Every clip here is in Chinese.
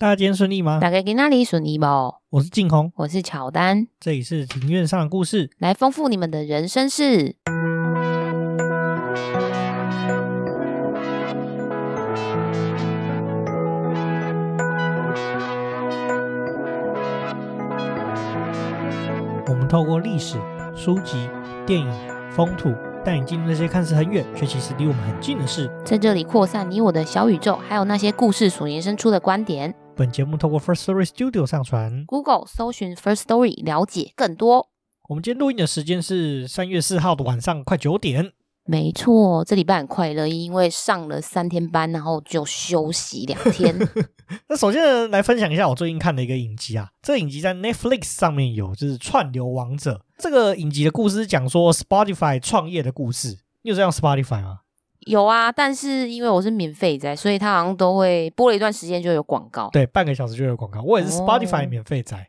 大家今天顺利吗？大家在哪里顺利不？我是静红，我是乔丹，这里是庭院上的故事，来丰富你们的人生事。我们透过历史、书籍、电影、风土，带你进入那些看似很远，却其实离我们很近的事，在这里扩散你我的小宇宙，还有那些故事所延伸出的观点。本节目透过 First Story Studio 上传，Google 搜寻 First Story 了解更多。我们今天录音的时间是三月四号的晚上快九点。没错，这礼拜很快乐，因为上了三天班，然后就休息两天。那首先呢，来分享一下我最近看的一个影集啊，这个影集在 Netflix 上面有，就是《串流王者》。这个影集的故事讲说 Spotify 创业的故事。你有这样 Spotify 吗？有啊，但是因为我是免费在，所以他好像都会播了一段时间就有广告。对，半个小时就有广告。我也是 Spotify 免费在，哦、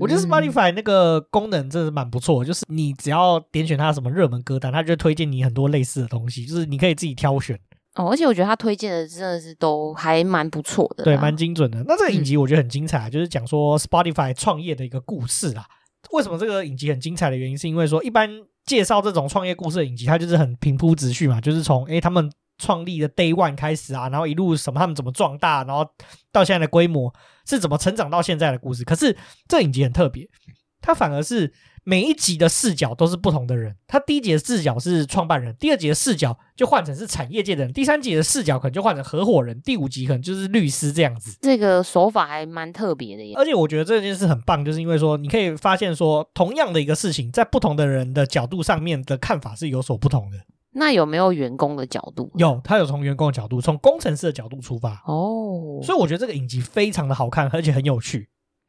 我觉得 Spotify 那个功能真的蛮不错，嗯、就是你只要点选它什么热门歌单，它就推荐你很多类似的东西，就是你可以自己挑选。哦，而且我觉得他推荐的真的是都还蛮不错的，对，蛮精准的。那这个影集我觉得很精彩，嗯、就是讲说 Spotify 创业的一个故事啊。为什么这个影集很精彩的原因，是因为说一般。介绍这种创业故事的影集，它就是很平铺直叙嘛，就是从诶他们创立的 Day One 开始啊，然后一路什么他们怎么壮大，然后到现在的规模是怎么成长到现在的故事。可是这影集很特别，它反而是。每一集的视角都是不同的人，他第一集的视角是创办人，第二集的视角就换成是产业界的人，第三集的视角可能就换成合伙人，第五集可能就是律师这样子。这个手法还蛮特别的耶，而且我觉得这件事很棒，就是因为说你可以发现说，同样的一个事情，在不同的人的角度上面的看法是有所不同的。那有没有员工的角度？有，他有从员工的角度，从工程师的角度出发。哦，所以我觉得这个影集非常的好看，而且很有趣。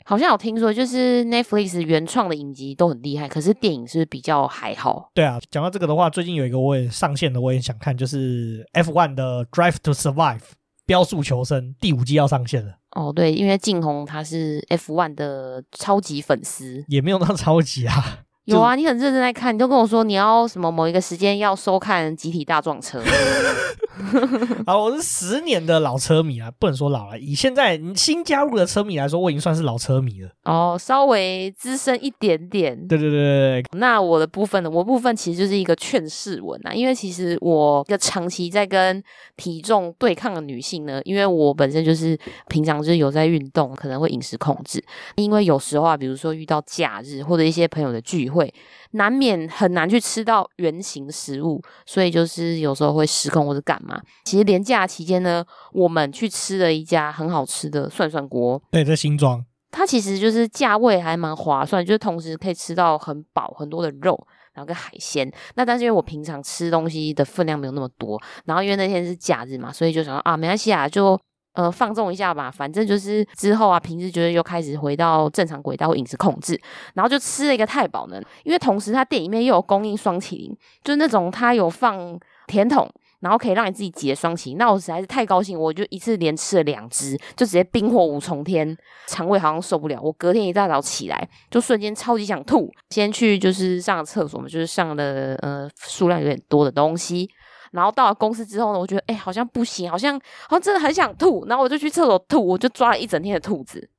好像有听说，就是 Netflix 原创的影集都很厉害，可是电影是比较还好。对啊，讲到这个的话，最近有一个我也上线的，我也想看，就是 F1 的 Drive to Survive，标速求生第五季要上线了。哦，对，因为静红他是 F1 的超级粉丝，也没有那么超级啊。有啊，你很认真在看，你都跟我说你要什么某一个时间要收看《集体大撞车》。啊，我是十年的老车迷啊，不能说老了，以现在新加入的车迷来说，我已经算是老车迷了。哦，稍微资深一点点。对对对对对。那我的部分呢？我部分其实就是一个劝世文啊，因为其实我一个长期在跟体重对抗的女性呢，因为我本身就是平常就是有在运动，可能会饮食控制，因为有时候啊，比如说遇到假日或者一些朋友的聚会。难免很难去吃到原形食物，所以就是有时候会失控或者干嘛。其实连假期间呢，我们去吃了一家很好吃的涮涮锅。对，在新庄，它其实就是价位还蛮划算，就是同时可以吃到很饱很多的肉，然后跟海鲜。那但是因为我平常吃东西的分量没有那么多，然后因为那天是假日嘛，所以就想说啊，没关系啊，就。呃，放纵一下吧，反正就是之后啊，平时觉得又开始回到正常轨道饮食控制，然后就吃了一个太饱呢。因为同时他店里面又有供应双麒麟，就是那种他有放甜筒，然后可以让你自己挤的双麒麟。那我实在是太高兴，我就一次连吃了两只，就直接冰火五重天，肠胃好像受不了。我隔天一大早起来，就瞬间超级想吐，先去就是上厕所嘛，就是上了呃数量有点多的东西。然后到了公司之后呢，我觉得哎，好像不行，好像好像真的很想吐，然后我就去厕所吐，我就抓了一整天的兔子。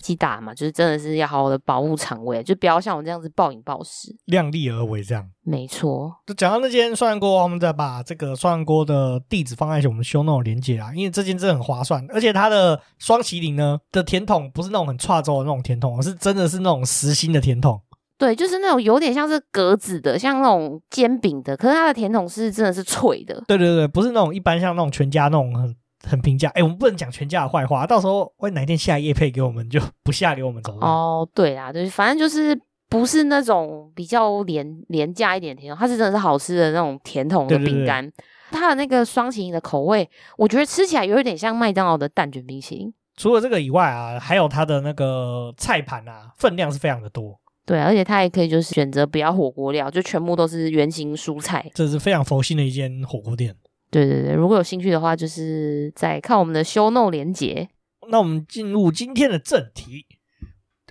记大嘛，就是真的是要好好的保护肠胃，就不要像我这样子暴饮暴食，量力而为这样。没错。就讲到那间涮锅，我们再把这个涮锅的地址放在我们 show note 连接啊，因为这间真的很划算，而且它的双麒麟呢的甜筒不是那种很差州的那种甜筒，而是真的是那种实心的甜筒。对，就是那种有点像是格子的，像那种煎饼的，可是它的甜筒是真的是脆的。对对对，不是那种一般像那种全家那种很很平价。哎，我们不能讲全家的坏话，到时候万一哪天下夜配给我们，就不下给我们走。哦，对啊，就是反正就是不是那种比较廉廉价一点的甜筒，它是真的是好吃的那种甜筒的饼干。对对对，它的那个双麒麟的口味，我觉得吃起来有一点像麦当劳的蛋卷冰淇淋。除了这个以外啊，还有它的那个菜盘啊，分量是非常的多。对，而且它也可以就是选择不要火锅料，就全部都是圆形蔬菜。这是非常佛心的一间火锅店。对对对，如果有兴趣的话，就是在看我们的 show note 连结。那我们进入今天的正题。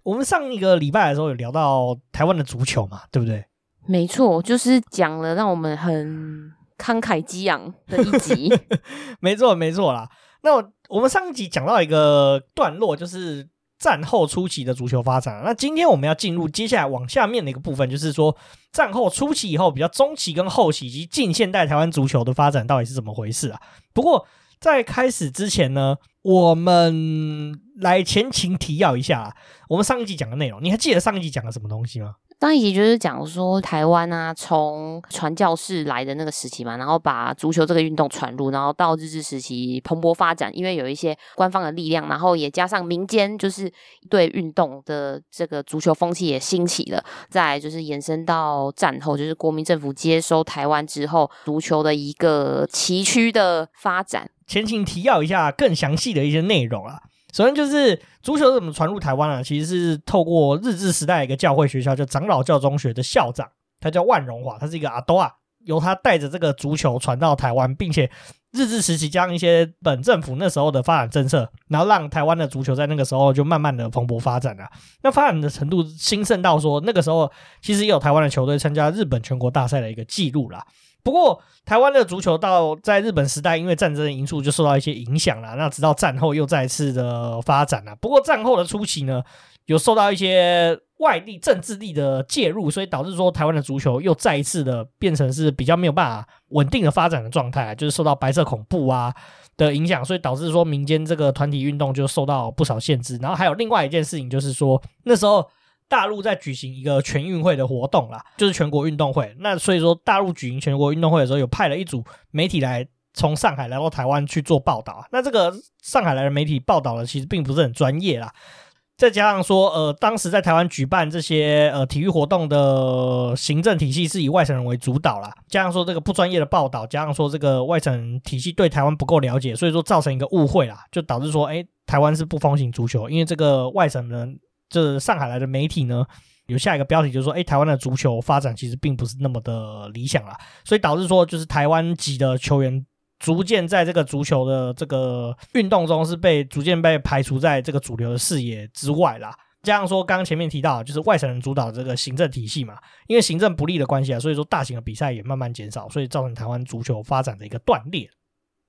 我们上一个礼拜的时候有聊到台湾的足球嘛，对不对？没错，就是讲了让我们很慷慨激昂的一集。没错，没错啦。那我，我们上一集讲到一个段落，就是战后初期的足球发展。那今天我们要进入接下来往下面的一个部分，就是说战后初期以后，比较中期跟后期以及近现代台湾足球的发展到底是怎么回事啊？不过在开始之前呢，我们来前情提要一下我们上一集讲的内容。你还记得上一集讲的什么东西吗？上一集就是讲说台湾啊，从传教士来的那个时期嘛，然后把足球这个运动传入，然后到日治时期蓬勃发展，因为有一些官方的力量，然后也加上民间就是对运动的这个足球风气也兴起了。再就是延伸到战后，就是国民政府接收台湾之后，足球的一个崎岖的发展。前情提要一下更详细的一些内容啊。首先就是足球怎么传入台湾啊？其实是透过日治时代一个教会学校，叫长老教中学的校长，他叫万荣华，他是一个阿多啊，由他带着这个足球传到台湾，并且日治时期将一些本政府那时候的发展政策，然后让台湾的足球在那个时候就慢慢的蓬勃发展了。那发展的程度兴盛到说，那个时候其实也有台湾的球队参加日本全国大赛的一个记录啦。不过，台湾的足球到在日本时代，因为战争的因素，就受到一些影响了。那直到战后又再次的发展了。不过战后的初期呢，有受到一些外力、政治力的介入，所以导致说台湾的足球又再一次的变成是比较没有办法稳定的发展的状态，就是受到白色恐怖啊的影响，所以导致说民间这个团体运动就受到不少限制。然后还有另外一件事情，就是说那时候。大陆在举行一个全运会的活动啦，就是全国运动会。那所以说，大陆举行全国运动会的时候，有派了一组媒体来从上海来到台湾去做报道。那这个上海来的媒体报道的其实并不是很专业啦。再加上说，呃，当时在台湾举办这些呃体育活动的行政体系是以外省人为主导啦。加上说这个不专业的报道，加上说这个外省体系对台湾不够了解，所以说造成一个误会啦，就导致说，哎，台湾是不风行足球，因为这个外省人。这上海来的媒体呢，有下一个标题就是说，哎，台湾的足球发展其实并不是那么的理想啦，所以导致说，就是台湾籍的球员逐渐在这个足球的这个运动中是被逐渐被排除在这个主流的视野之外啦。加上说，刚刚前面提到，就是外省人主导这个行政体系嘛，因为行政不利的关系啊，所以说大型的比赛也慢慢减少，所以造成台湾足球发展的一个断裂。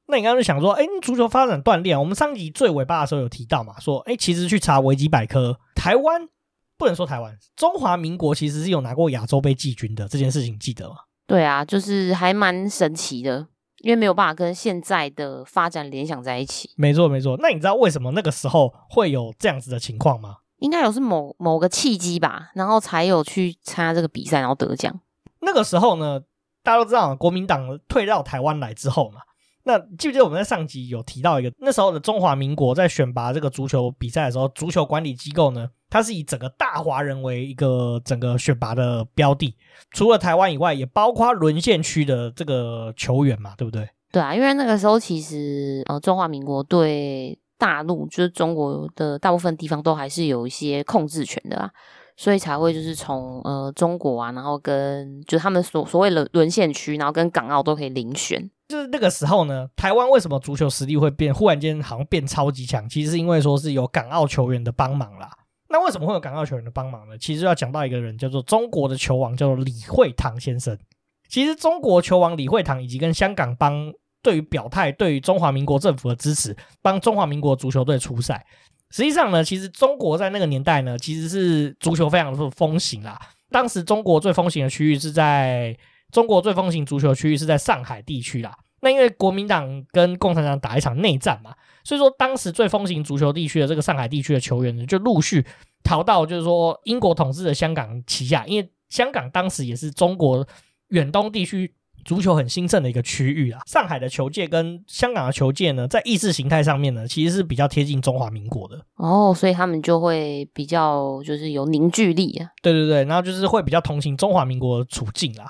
那你刚刚就想说，哎，足球发展锻炼，我们上集最尾巴的时候有提到嘛，说，哎，其实去查维基百科，台湾不能说台湾，中华民国其实是有拿过亚洲杯季军的这件事情，记得吗？对啊，就是还蛮神奇的，因为没有办法跟现在的发展联想在一起。没错，没错。那你知道为什么那个时候会有这样子的情况吗？应该有是某某个契机吧，然后才有去参加这个比赛，然后得奖。那个时候呢，大家都知道，国民党退到台湾来之后嘛。那记不记得我们在上集有提到一个那时候的中华民国在选拔这个足球比赛的时候，足球管理机构呢，它是以整个大华人为一个整个选拔的标的，除了台湾以外，也包括沦陷区的这个球员嘛，对不对？对啊，因为那个时候其实呃，中华民国对大陆就是中国的大部分地方都还是有一些控制权的啊。所以才会就是从呃中国啊，然后跟就他们所所谓的沦陷区，然后跟港澳都可以遴选。就是那个时候呢，台湾为什么足球实力会变，忽然间好像变超级强？其实是因为说是有港澳球员的帮忙啦。那为什么会有港澳球员的帮忙呢？其实要讲到一个人，叫做中国的球王，叫做李惠堂先生。其实中国球王李惠堂以及跟香港帮对于表态，对于中华民国政府的支持，帮中华民国足球队出赛。实际上呢，其实中国在那个年代呢，其实是足球非常的风行啦。当时中国最风行的区域是在中国最风行足球区域是在上海地区啦。那因为国民党跟共产党打一场内战嘛，所以说当时最风行足球地区的这个上海地区的球员呢，就陆续逃到就是说英国统治的香港旗下，因为香港当时也是中国远东地区。足球很兴盛的一个区域啊，上海的球界跟香港的球界呢，在意识形态上面呢，其实是比较贴近中华民国的哦，所以他们就会比较就是有凝聚力啊。对对对，然后就是会比较同情中华民国的处境啦。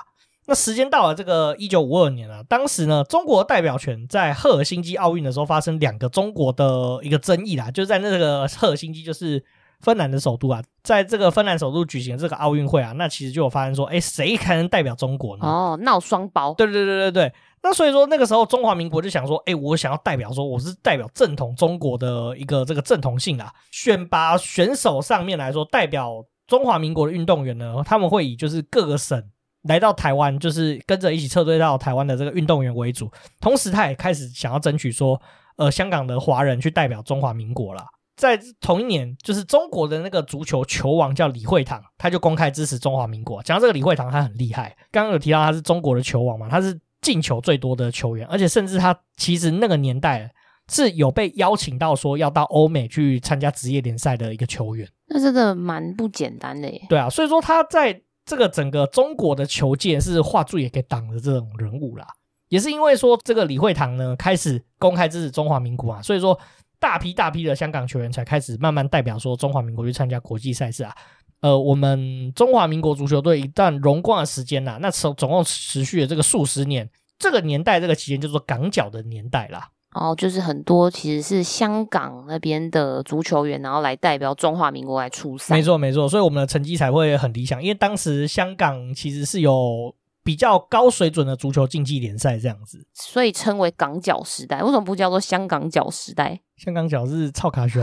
那时间到了这个一九五二年啊，当时呢，中国代表权在赫尔辛基奥运的时候发生两个中国的一个争议啦，就是在那个赫尔辛基就是。芬兰的首都啊，在这个芬兰首都举行这个奥运会啊，那其实就有发生说，哎，谁才能代表中国呢？哦，闹双胞。对对对对对，那所以说那个时候中华民国就想说，哎，我想要代表说我是代表正统中国的一个这个正统性啊，选拔选手上面来说，代表中华民国的运动员呢，他们会以就是各个省来到台湾，就是跟着一起撤退到台湾的这个运动员为主，同时他也开始想要争取说。呃香港的华人去代表中华民国啦。在同一年，就是中国的那个足球球王叫李惠堂，他就公开支持中华民国。讲到这个李惠堂，他很厉害，刚刚有提到他是中国的球王嘛，他是进球最多的球员，而且甚至他其实那个年代是有被邀请到说要到欧美去参加职业联赛的一个球员。那真的蛮不简单的耶。对啊，所以说他在这个整个中国的球界是画柱也给挡的这种人物啦。也是因为说这个李惠堂呢开始公开支持中华民国啊，所以说。大批大批的香港球员才开始慢慢代表说中华民国去参加国际赛事啊，呃，我们中华民国足球队一旦荣光的时间呐、啊，那总总共持续了这个数十年，这个年代这个期间叫做港脚的年代啦。哦，就是很多其实是香港那边的足球员，然后来代表中华民国来出赛。没错没错，所以我们的成绩才会很理想，因为当时香港其实是有。比较高水准的足球竞技联赛这样子，所以称为港脚时代。为什么不叫做香港脚时代？香港脚是臭卡修。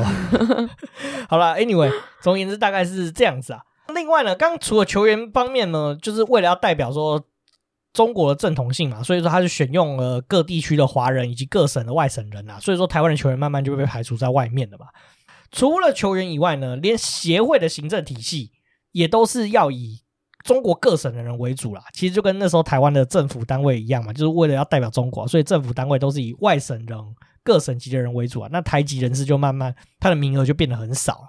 好了，Anyway，总而言之大概是这样子啊。另外呢，刚除了球员方面呢，就是为了要代表说中国的正统性嘛，所以说他就选用了各地区的华人以及各省的外省人啊。所以说台湾的球员慢慢就被排除在外面了嘛。除了球员以外呢，连协会的行政体系也都是要以。中国各省的人为主啦，其实就跟那时候台湾的政府单位一样嘛，就是为了要代表中国，所以政府单位都是以外省人、各省级的人为主啊。那台籍人士就慢慢他的名额就变得很少了。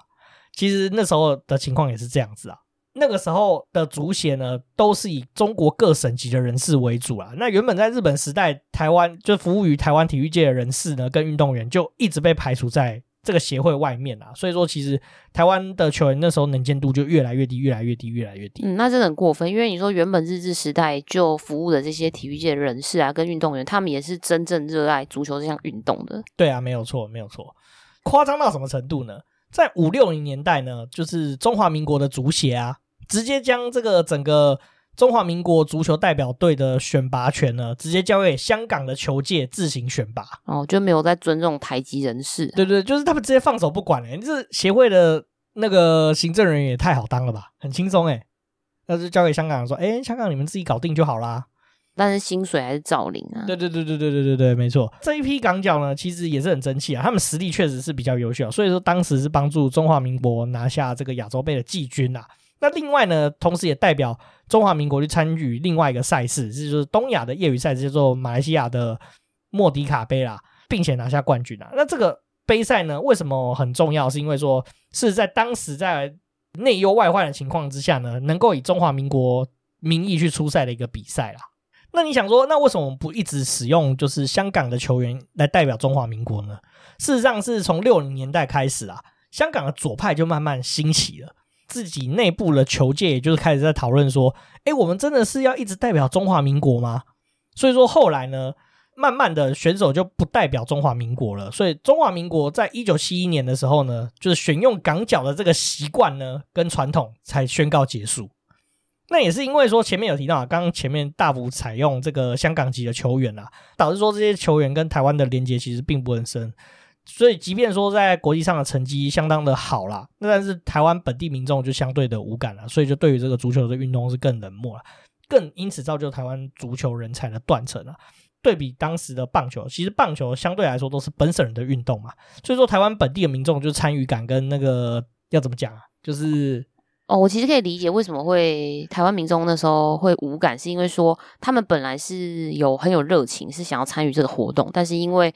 其实那时候的情况也是这样子啊。那个时候的足协呢，都是以中国各省级的人士为主啊。那原本在日本时代，台湾就服务于台湾体育界的人士呢，跟运动员就一直被排除在。这个协会外面啊，所以说其实台湾的球员那时候能见度就越来越低，越来越低，越来越低。嗯，那真的很过分，因为你说原本日治时代就服务的这些体育界人士啊，跟运动员，他们也是真正热爱足球这项运动的。对啊，没有错，没有错。夸张到什么程度呢？在五六零年代呢，就是中华民国的足协啊，直接将这个整个。中华民国足球代表队的选拔权呢，直接交给香港的球界自行选拔哦，就没有在尊重台籍人士。对对，就是他们直接放手不管哎，这协会的那个行政人员也太好当了吧，很轻松哎，那就交给香港人说，哎，香港你们自己搞定就好啦。但是薪水还是照领啊。对对对对对对对对，没错。这一批港脚呢，其实也是很争气啊，他们实力确实是比较优秀，所以说当时是帮助中华民国拿下这个亚洲杯的季军啊。那另外呢，同时也代表中华民国去参与另外一个赛事，这就是东亚的业余赛事，叫做马来西亚的莫迪卡杯啦，并且拿下冠军啊。那这个杯赛呢，为什么很重要？是因为说是在当时在内忧外患的情况之下呢，能够以中华民国名义去出赛的一个比赛啦。那你想说，那为什么不一直使用就是香港的球员来代表中华民国呢？事实上是从六零年代开始啊，香港的左派就慢慢兴起了。自己内部的球界，也就是开始在讨论说，诶，我们真的是要一直代表中华民国吗？所以说后来呢，慢慢的选手就不代表中华民国了。所以中华民国在一九七一年的时候呢，就是选用港脚的这个习惯呢跟传统才宣告结束。那也是因为说前面有提到啊，刚刚前面大幅采用这个香港籍的球员啊，导致说这些球员跟台湾的连接其实并不很深。所以，即便说在国际上的成绩相当的好啦，那但是台湾本地民众就相对的无感了，所以就对于这个足球的运动是更冷漠了，更因此造就台湾足球人才的断层了。对比当时的棒球，其实棒球相对来说都是本省人的运动嘛，所以说台湾本地的民众就参与感跟那个要怎么讲啊，就是哦，我其实可以理解为什么会台湾民众那时候会无感，是因为说他们本来是有很有热情，是想要参与这个活动，但是因为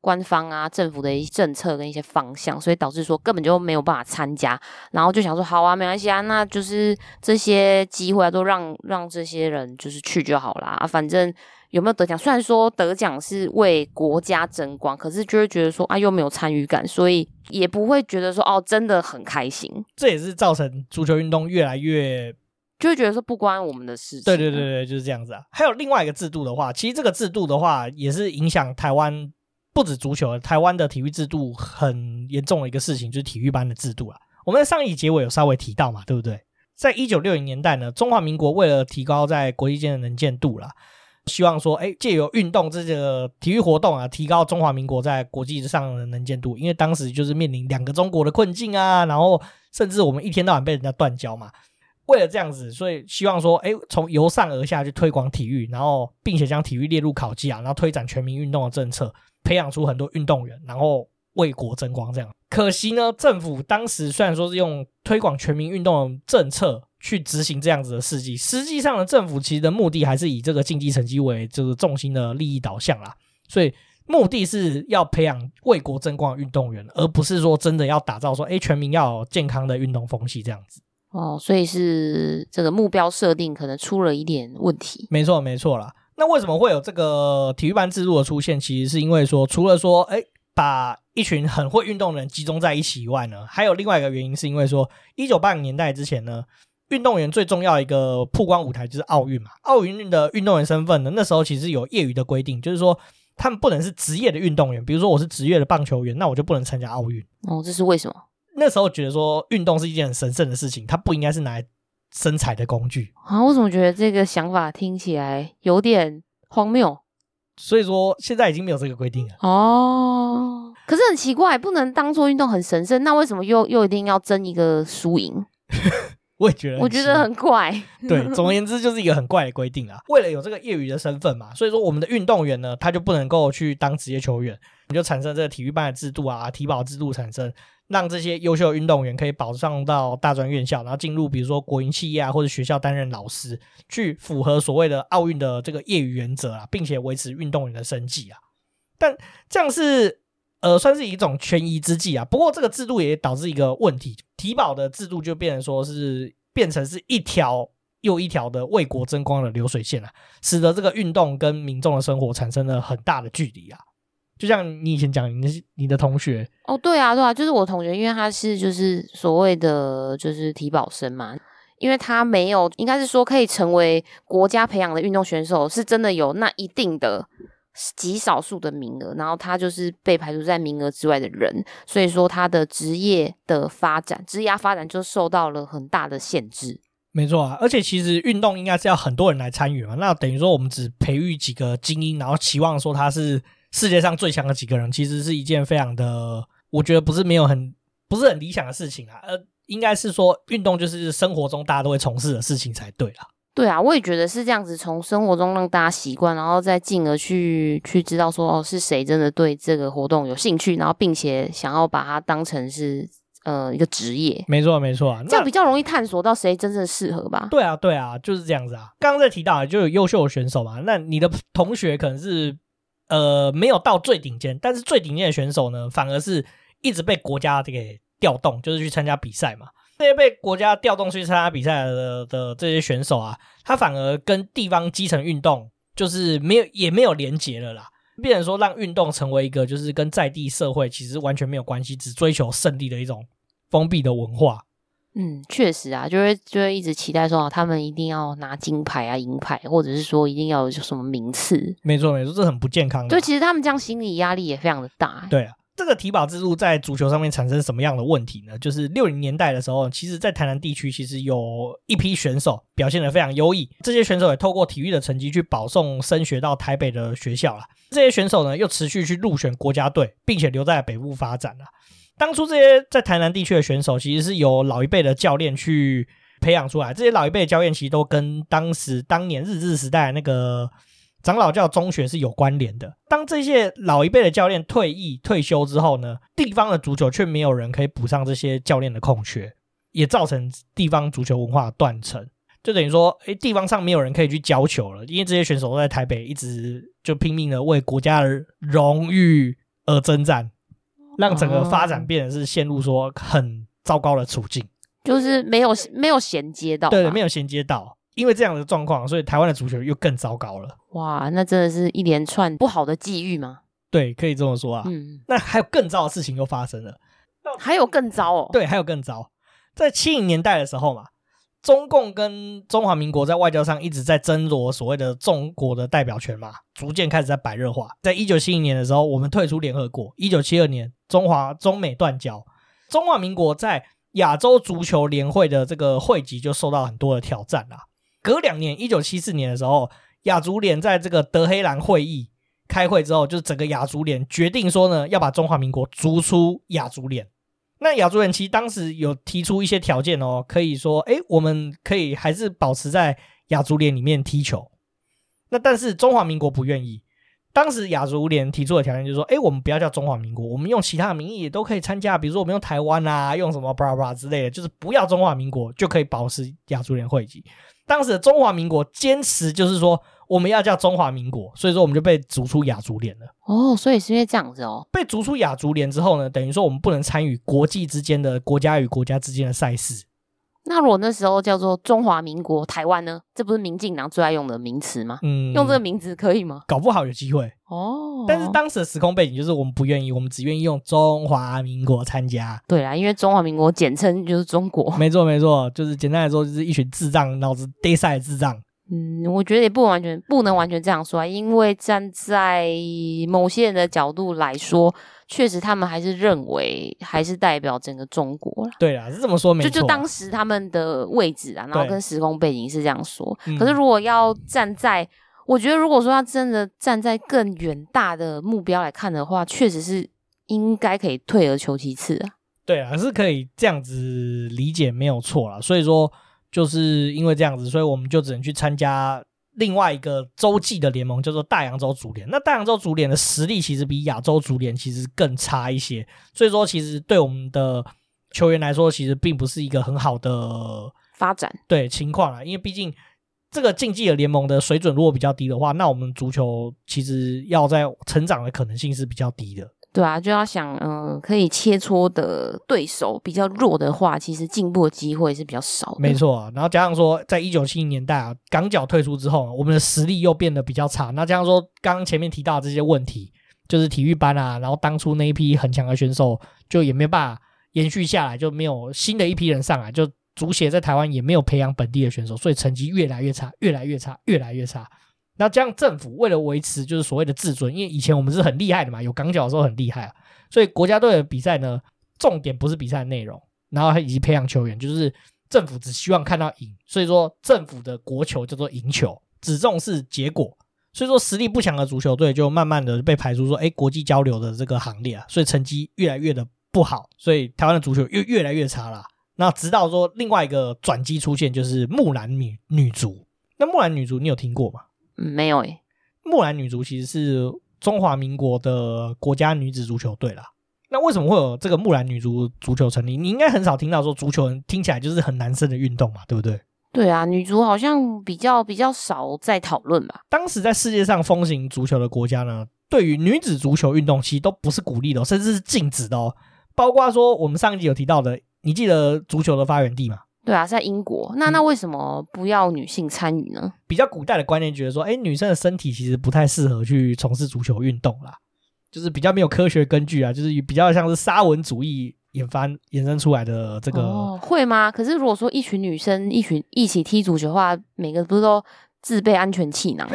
官方啊，政府的一些政策跟一些方向，所以导致说根本就没有办法参加，然后就想说好啊，没关系啊，那就是这些机会啊，都让让这些人就是去就好啦。反正有没有得奖，虽然说得奖是为国家争光，可是就会觉得说啊，又没有参与感，所以也不会觉得说哦，真的很开心。这也是造成足球运动越来越，就会觉得说不关我们的事情。对对对对，就是这样子啊。还有另外一个制度的话，其实这个制度的话，也是影响台湾。不止足球，台湾的体育制度很严重的一个事情就是体育班的制度啊。我们在上一集结尾有稍微提到嘛，对不对？在一九六零年代呢，中华民国为了提高在国际间的能见度啦，希望说，哎，借由运动这个体育活动啊，提高中华民国在国际上的能见度。因为当时就是面临两个中国的困境啊，然后甚至我们一天到晚被人家断交嘛。为了这样子，所以希望说，哎，从由上而下去推广体育，然后并且将体育列入考绩啊，然后推展全民运动的政策，培养出很多运动员，然后为国争光。这样，可惜呢，政府当时虽然说是用推广全民运动的政策去执行这样子的事迹，实际上呢，政府其实的目的还是以这个竞技成绩为这个重心的利益导向啦，所以。目的是要培养为国争光的运动员，而不是说真的要打造说，哎，全民要有健康的运动风气这样子。哦，所以是这个目标设定可能出了一点问题。没错，没错啦。那为什么会有这个体育班制度的出现？其实是因为说，除了说，哎，把一群很会运动的人集中在一起以外呢，还有另外一个原因，是因为说，一九八零年代之前呢，运动员最重要一个曝光舞台就是奥运嘛。奥运的运动员身份呢，那时候其实有业余的规定，就是说。他们不能是职业的运动员，比如说我是职业的棒球员，那我就不能参加奥运。哦，这是为什么？那时候觉得说运动是一件很神圣的事情，它不应该是拿来生财的工具。啊，我怎么觉得这个想法听起来有点荒谬？所以说现在已经没有这个规定了。哦，可是很奇怪，不能当做运动很神圣，那为什么又又一定要争一个输赢？我也觉得，我觉得很怪。对，总而言之就是一个很怪的规定啊。为了有这个业余的身份嘛，所以说我们的运动员呢，他就不能够去当职业球员，你就产生这个体育班的制度啊，体保制度产生，让这些优秀的运动员可以保上到大专院校，然后进入比如说国营企业啊或者学校担任老师，去符合所谓的奥运的这个业余原则啊，并且维持运动员的生计啊。但这样是呃算是一种权宜之计啊。不过这个制度也导致一个问题。体保的制度就变成说是变成是一条又一条的为国争光的流水线啊，使得这个运动跟民众的生活产生了很大的距离啊。就像你以前讲你的你的同学哦，对啊对啊，就是我同学，因为他是就是所谓的就是体保生嘛，因为他没有应该是说可以成为国家培养的运动选手，是真的有那一定的。极少数的名额，然后他就是被排除在名额之外的人，所以说他的职业的发展、职业发展就受到了很大的限制。没错啊，而且其实运动应该是要很多人来参与嘛，那等于说我们只培育几个精英，然后期望说他是世界上最强的几个人，其实是一件非常的，我觉得不是没有很不是很理想的事情啊。呃，应该是说运动就是生活中大家都会从事的事情才对啦。对啊，我也觉得是这样子，从生活中让大家习惯，然后再进而去去知道说哦，是谁真的对这个活动有兴趣，然后并且想要把它当成是呃一个职业。没错，没错啊，这样比较容易探索到谁真正适合吧。对啊，对啊，就是这样子啊。刚刚在提到就有优秀的选手嘛，那你的同学可能是呃没有到最顶尖，但是最顶尖的选手呢，反而是一直被国家给调动，就是去参加比赛嘛。这些被国家调动去参加比赛的的这些选手啊，他反而跟地方基层运动就是没有也没有连结了啦，变成说让运动成为一个就是跟在地社会其实完全没有关系，只追求胜利的一种封闭的文化。嗯，确实啊，就会就会一直期待说他们一定要拿金牌啊、银牌，或者是说一定要有什么名次。没错没错，这很不健康的。对，其实他们这样心理压力也非常的大。对啊。这个体保制度在足球上面产生什么样的问题呢？就是六零年代的时候，其实，在台南地区其实有一批选手表现得非常优异，这些选手也透过体育的成绩去保送升学到台北的学校了。这些选手呢，又持续去入选国家队，并且留在北部发展了。当初这些在台南地区的选手，其实是由老一辈的教练去培养出来。这些老一辈的教练其实都跟当时当年日治时代那个。长老教中学是有关联的。当这些老一辈的教练退役退休之后呢，地方的足球却没有人可以补上这些教练的空缺，也造成地方足球文化的断层。就等于说，诶，地方上没有人可以去教球了，因为这些选手都在台北一直就拼命的为国家的荣誉而征战，让整个发展变得是陷入说很糟糕的处境，就是没有没有衔接到，对，没有衔接到。因为这样的状况，所以台湾的足球又更糟糕了。哇，那真的是一连串不好的际遇吗？对，可以这么说啊。嗯，那还有更糟的事情又发生了。还有更糟哦？对，还有更糟。在七零年代的时候嘛，中共跟中华民国在外交上一直在争夺所谓的中国的代表权嘛，逐渐开始在白热化。在一九七一年的时候，我们退出联合国。一九七二年，中华中美断交，中华民国在亚洲足球联会的这个会籍就受到很多的挑战啦。隔两年，一九七四年的时候，亚足联在这个德黑兰会议开会之后，就是整个亚足联决定说呢，要把中华民国逐出亚足联，那亚足联其实当时有提出一些条件哦，可以说，哎，我们可以还是保持在亚足联里面踢球。那但是中华民国不愿意。当时亚足联提出的条件就是说，哎，我们不要叫中华民国，我们用其他的名义也都可以参加，比如说我们用台湾啊，用什么巴拉巴拉之类的，就是不要中华民国就可以保持亚足联会籍。当时的中华民国坚持就是说。我们要叫中华民国，所以说我们就被逐出亚足联了。哦，所以是因为这样子哦。被逐出亚足联之后呢，等于说我们不能参与国际之间的国家与国家之间的赛事。那如果那时候叫做中华民国台湾呢？这不是民进党最爱用的名词吗？嗯，用这个名字可以吗？搞不好有机会哦。但是当时的时空背景就是我们不愿意，我们只愿意用中华民国参加。对啊，因为中华民国简称就是中国。没错没错，就是简单来说就是一群智障，脑子呆塞的智障。嗯，我觉得也不完全不能完全这样说啊，因为站在某些人的角度来说，确实他们还是认为还是代表整个中国啦。对啊，是这么说没错。就就当时他们的位置啊，然后跟时空背景是这样说。可是如果要站在，我觉得如果说他真的站在更远大的目标来看的话，确实是应该可以退而求其次啊。对啊，是可以这样子理解没有错啦。所以说。就是因为这样子，所以我们就只能去参加另外一个洲际的联盟，叫做大洋洲足联。那大洋洲足联的实力其实比亚洲足联其实更差一些，所以说其实对我们的球员来说，其实并不是一个很好的发展对情况啊。因为毕竟这个竞技的联盟的水准如果比较低的话，那我们足球其实要在成长的可能性是比较低的。对啊，就要想，嗯、可以切磋的对手比较弱的话，其实进步的机会是比较少的。没错，然后加上说，在一九七零年代啊，港脚退出之后，我们的实力又变得比较差。那加上说，刚刚前面提到的这些问题，就是体育班啊，然后当初那一批很强的选手，就也没有办法延续下来，就没有新的一批人上来，就足协在台湾也没有培养本地的选手，所以成绩越来越差，越来越差，越来越差。那这样政府为了维持就是所谓的自尊，因为以前我们是很厉害的嘛，有港脚的时候很厉害啊，所以国家队的比赛呢，重点不是比赛内容，然后以及培养球员，就是政府只希望看到赢，所以说政府的国球叫做赢球，只重视结果，所以说实力不强的足球队就慢慢的被排除说，哎，国际交流的这个行列啊，所以成绩越来越的不好，所以台湾的足球越越来越差啦。那直到说另外一个转机出现，就是木兰女女足。那木兰女足你有听过吗？嗯，没有诶、欸。木兰女足其实是中华民国的国家女子足球队啦。那为什么会有这个木兰女足足球成立？你应该很少听到说足球听起来就是很男生的运动嘛，对不对？对啊，女足好像比较比较少在讨论吧。当时在世界上风行足球的国家呢，对于女子足球运动其实都不是鼓励的哦，甚至是禁止的哦。包括说我们上一集有提到的，你记得足球的发源地吗？对啊，在英国。那那为什么不要女性参与呢？比较古代的观念觉得说，哎，女生的身体其实不太适合去从事足球运动啦，就是比较没有科学根据啊，就是比较像是沙文主义研发衍生出来的这个。哦，会吗？可是如果说一群女生一群一起踢足球的话，每个不是都？自备安全气囊，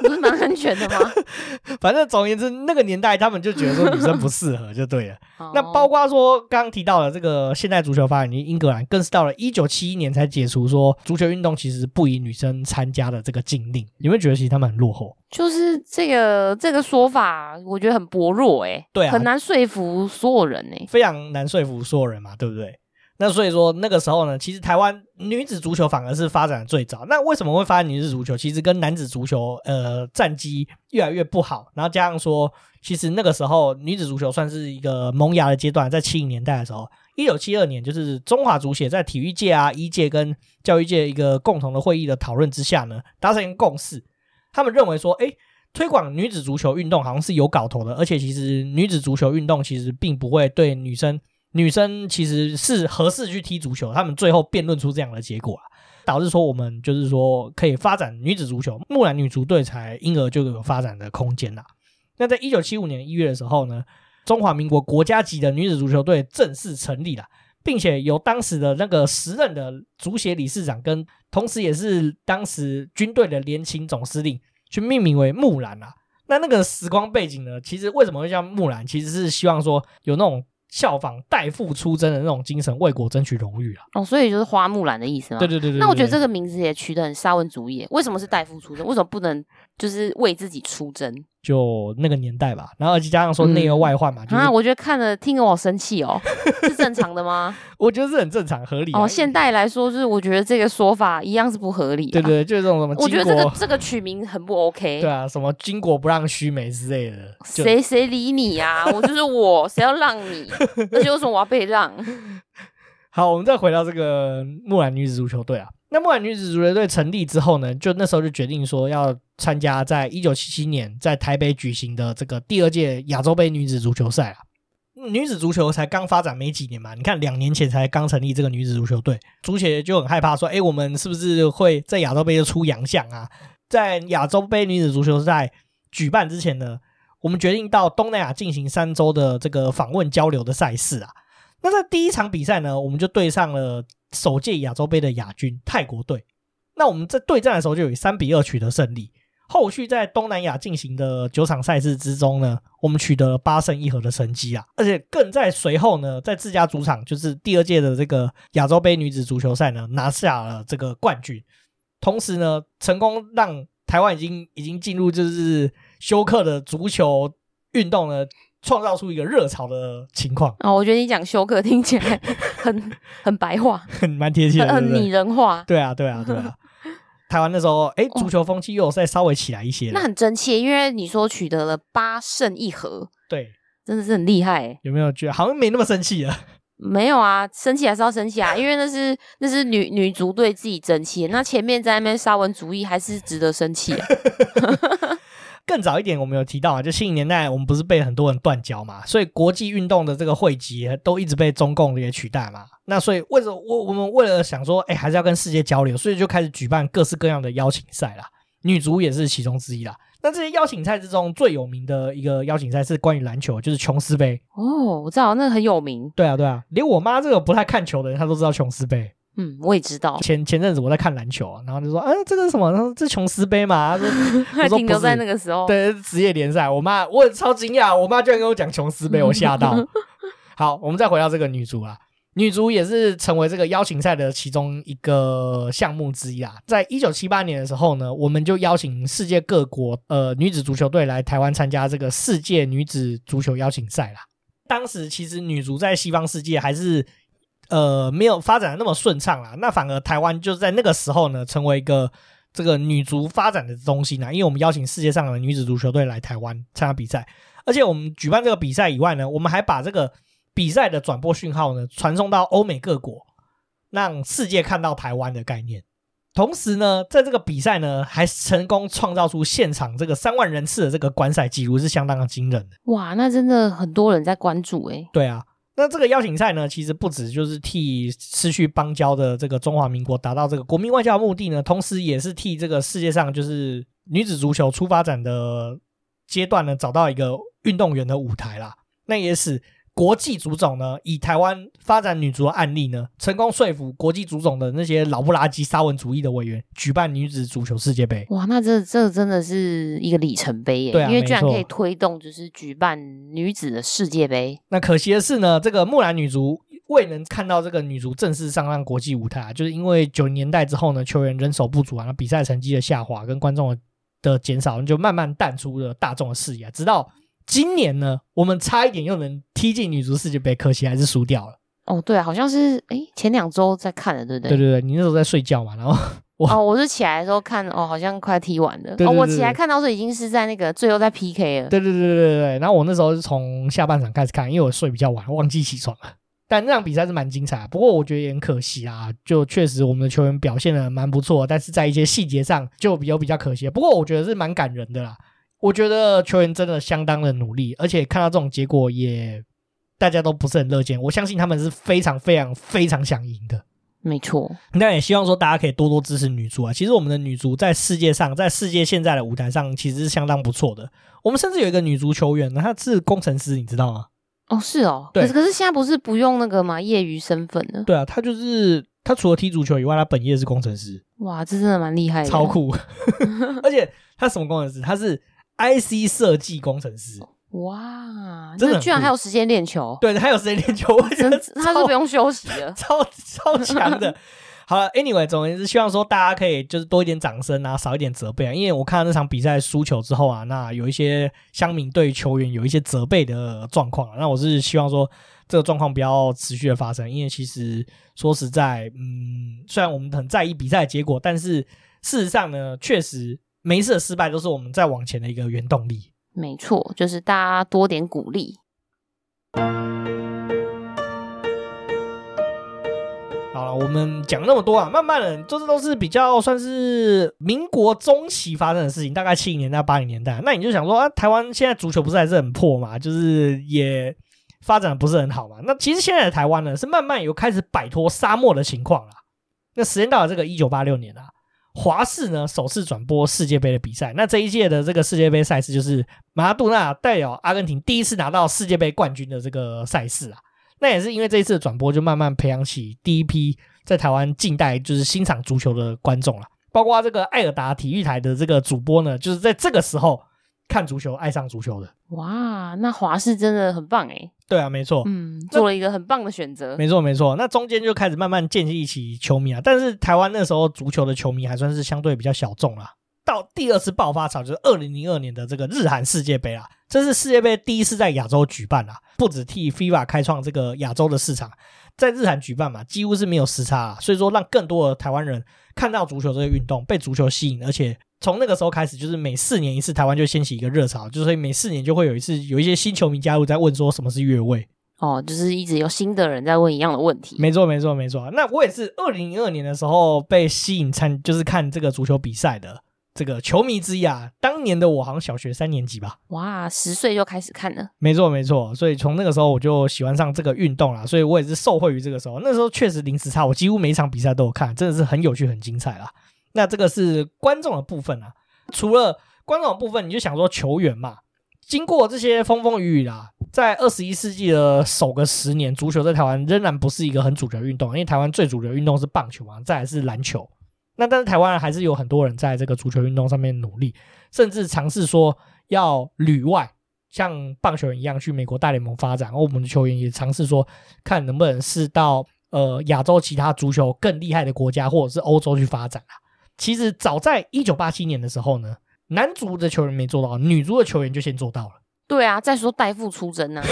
不是蛮安全的吗？反正总而言之，那个年代他们就觉得说女生不适合就对了。那包括说刚刚提到的这个现代足球发展，英格兰更是到了一九七一年才解除说足球运动其实不宜女生参加的这个禁令。你会觉得其实他们很落后？就是这个这个说法，我觉得很薄弱哎，对啊，很难说服所有人哎，非常难说服所有人嘛，对不对？那所以说那个时候呢，其实台湾女子足球反而是发展的最早。那为什么会发展女子足球？其实跟男子足球呃战绩越来越不好，然后加上说，其实那个时候女子足球算是一个萌芽的阶段，在七零年代的时候，一九七二年就是中华足协在体育界啊、医界跟教育界一个共同的会议的讨论之下呢，达成一个共识，他们认为说，诶，推广女子足球运动好像是有搞头的，而且其实女子足球运动其实并不会对女生。女生其实是合适去踢足球，他们最后辩论出这样的结果啊，导致说我们就是说可以发展女子足球，木兰女足队才因而就有发展的空间呐。那在一九七五年一月的时候呢，中华民国国家级的女子足球队正式成立了，并且由当时的那个时任的足协理事长跟同时也是当时军队的联勤总司令去命名为木兰啊。那那个时光背景呢，其实为什么会叫木兰？其实是希望说有那种。效仿代父出征的那种精神，为国争取荣誉啊！哦，所以就是花木兰的意思吗？对对对对。那我觉得这个名字也取得很沙文主义。为什么是代父出征？为什么不能就是为自己出征。就那个年代吧，然后而且加上说内忧外患嘛，嗯、就是、啊，我觉得看了听了我生气哦，是正常的吗？我觉得是很正常合理、啊。哦，现代来说，就是我觉得这个说法一样是不合理、啊。对，对对，就是这种什么，我觉得这个这个取名很不 OK。对啊，什么巾帼不让须眉之类的，谁谁理你呀、啊？我就是我，谁要让你？而且为什么我要被让？好，我们再回到这个木兰女子足球队啊。那木兰女子足球队成立之后呢，就那时候就决定说要参加在一九七七年在台北举行的这个第二届亚洲杯女子足球赛啊。女子足球才刚发展没几年嘛，你看两年前才刚成立这个女子足球队，足协就很害怕说，哎，我们是不是会在亚洲杯就出洋相啊？在亚洲杯女子足球赛举办之前呢，我们决定到东南亚进行三周的这个访问交流的赛事啊。那在第一场比赛呢，我们就对上了。首届亚洲杯的亚军泰国队，那我们在对战的时候就以三比二取得胜利。后续在东南亚进行的九场赛事之中呢，我们取得了八胜一和的成绩啊，而且更在随后呢，在自家主场就是第二届的这个亚洲杯女子足球赛呢，拿下了这个冠军，同时呢，成功让台湾已经已经进入就是休克的足球运动呢。创造出一个热潮的情况啊、哦！我觉得你讲休克听起来很很白话，很 蛮贴切的，很拟人化。对啊，对啊，对啊！台湾那时候，哎，足球风气又再稍微起来一些，那很争气。因为你说取得了八胜一和，对，真的是很厉害。有没有觉得好像没那么生气了？没有啊，生气还是要生气啊！因为那是那是女女足队自己争气，那前面在那边沙文主义还是值得生气啊。更早一点，我们有提到啊，就七零年代，我们不是被很多人断交嘛，所以国际运动的这个汇集都一直被中共给取代嘛。那所以为什么我我们为了想说，哎，还是要跟世界交流，所以就开始举办各式各样的邀请赛啦。女足也是其中之一啦。那这些邀请赛之中最有名的一个邀请赛是关于篮球，就是琼斯杯。哦，我知道那个很有名。对啊，对啊，连我妈这个不太看球的人，她都知道琼斯杯。嗯，我也知道。前前阵子我在看篮球，然后就说，嗯、啊，这个是什么？他说这琼斯杯嘛？他说，还停留在那个时候。对，职业联赛。我妈，我超惊讶，我妈居然跟我讲琼斯杯，我吓到。好，我们再回到这个女足啊，女足也是成为这个邀请赛的其中一个项目之一啊。在一九七八年的时候呢，我们就邀请世界各国呃女子足球队来台湾参加这个世界女子足球邀请赛啦。当时其实女足在西方世界还是。呃，没有发展的那么顺畅啦，那反而台湾就是在那个时候呢，成为一个这个女足发展的中心啦。因为我们邀请世界上的女子足球队来台湾参加比赛，而且我们举办这个比赛以外呢，我们还把这个比赛的转播讯号呢传送到欧美各国，让世界看到台湾的概念。同时呢，在这个比赛呢，还成功创造出现场这个三万人次的这个观赛记录，是相当的惊人的。哇，那真的很多人在关注诶。对啊。那这个邀请赛呢，其实不止就是替失去邦交的这个中华民国达到这个国民外交的目的呢，同时也是替这个世界上就是女子足球初发展的阶段呢，找到一个运动员的舞台啦。那也是。国际足总呢，以台湾发展女足的案例呢，成功说服国际足总的那些老不拉几沙文主义的委员，举办女子足球世界杯。哇，那这这真的是一个里程碑耶！对啊，因为居然可以推动，就是举办女子的世界杯。那可惜的是呢，这个木兰女足未能看到这个女足正式上岸国际舞台啊，就是因为九零年代之后呢，球员人手不足啊，那比赛成绩的下滑跟观众的的减少，就慢慢淡出了大众的视野，直到。今年呢，我们差一点又能踢进女足世界杯，可惜还是输掉了。哦，对啊，好像是哎，前两周在看的，对不对？对对对，你那时候在睡觉嘛，然后 我哦，我是起来的时候看，哦，好像快踢完了。哦，我起来看到是已经是在那个最后在 PK 了。对对对对对对，然后我那时候是从下半场开始看，因为我睡比较晚，忘记起床了。但那场比赛是蛮精彩，不过我觉得也很可惜啊，就确实我们的球员表现的蛮不错，但是在一些细节上就比较比较可惜。不过我觉得是蛮感人的啦。我觉得球员真的相当的努力，而且看到这种结果也大家都不是很乐见。我相信他们是非常非常非常想赢的。没错，那也希望说大家可以多多支持女足啊。其实我们的女足在世界上，在世界现在的舞台上，其实是相当不错的。我们甚至有一个女足球员呢，她是工程师，你知道吗？哦，是哦。对，可是可是现在不是不用那个吗？业余身份呢？对啊，她就是她除了踢足球以外，她本业是工程师。哇，这真的蛮厉害的，超酷。而且她什么工程师？她是。IC 设计工程师，哇，真的居然还有时间练球？对，还有时间练球，我觉得他是不用休息了，超超强的。好了，Anyway，总而言之，希望说大家可以就是多一点掌声啊，少一点责备啊。因为我看到那场比赛输球之后啊，那有一些乡民对球员有一些责备的状况啊，那我是希望说这个状况不要持续的发生。因为其实说实在，嗯，虽然我们很在意比赛结果，但是事实上呢，确实每一次的失败都是我们在往前的一个原动力。没错，就是大家多点鼓励。好了，我们讲那么多啊，慢慢的，就是都是比较算是民国中期发生的事情，大概七零年代、八零年代。那你就想说啊，台湾现在足球不是还是很破嘛，就是也发展不是很好嘛。那其实现在的台湾呢，是慢慢有开始摆脱沙漠的情况了。那时间到了这个一九八六年啊，华视呢首次转播世界杯的比赛。那这一届的这个世界杯赛事，就是马拉杜纳代表阿根廷第一次拿到世界杯冠军的这个赛事啊。那也是因为这一次的转播，就慢慢培养起第一批在台湾近代就是欣赏足球的观众了。包括这个艾尔达体育台的这个主播呢，就是在这个时候看足球、爱上足球的。哇，那华视真的很棒诶。对啊，没错，嗯，做了一个很棒的选择。没错，没错。那中间就开始慢慢建立起球迷啊，但是台湾那时候足球的球迷还算是相对比较小众啦。到第二次爆发潮就是二零零二年的这个日韩世界杯啦，这是世界杯第一次在亚洲举办啦，不止替 FIFA 开创这个亚洲的市场，在日韩举办嘛，几乎是没有时差啊，所以说让更多的台湾人看到足球这个运动，被足球吸引，而且从那个时候开始，就是每四年一次，台湾就掀起一个热潮，就是每四年就会有一次有一些新球迷加入，在问说什么是越位哦，就是一直有新的人在问一样的问题。没错，没错，没错。那我也是二零零二年的时候被吸引参，就是看这个足球比赛的。这个球迷之一啊，当年的我好像小学三年级吧，哇，十岁就开始看了，没错没错，所以从那个时候我就喜欢上这个运动了，所以我也是受惠于这个时候。那时候确实零时差，我几乎每一场比赛都有看，真的是很有趣很精彩啦。那这个是观众的部分啊，除了观众的部分，你就想说球员嘛，经过这些风风雨雨啦，在二十一世纪的首个十年，足球在台湾仍然不是一个很主流运动，因为台湾最主流运动是棒球嘛，再来是篮球。那但是台湾还是有很多人在这个足球运动上面努力，甚至尝试说要旅外，像棒球人一样去美国大联盟发展。而我们的球员也尝试说，看能不能是到呃亚洲其他足球更厉害的国家，或者是欧洲去发展啊。其实早在一九八七年的时候呢，男足的球员没做到，女足的球员就先做到了。对啊，再说代父出征呢。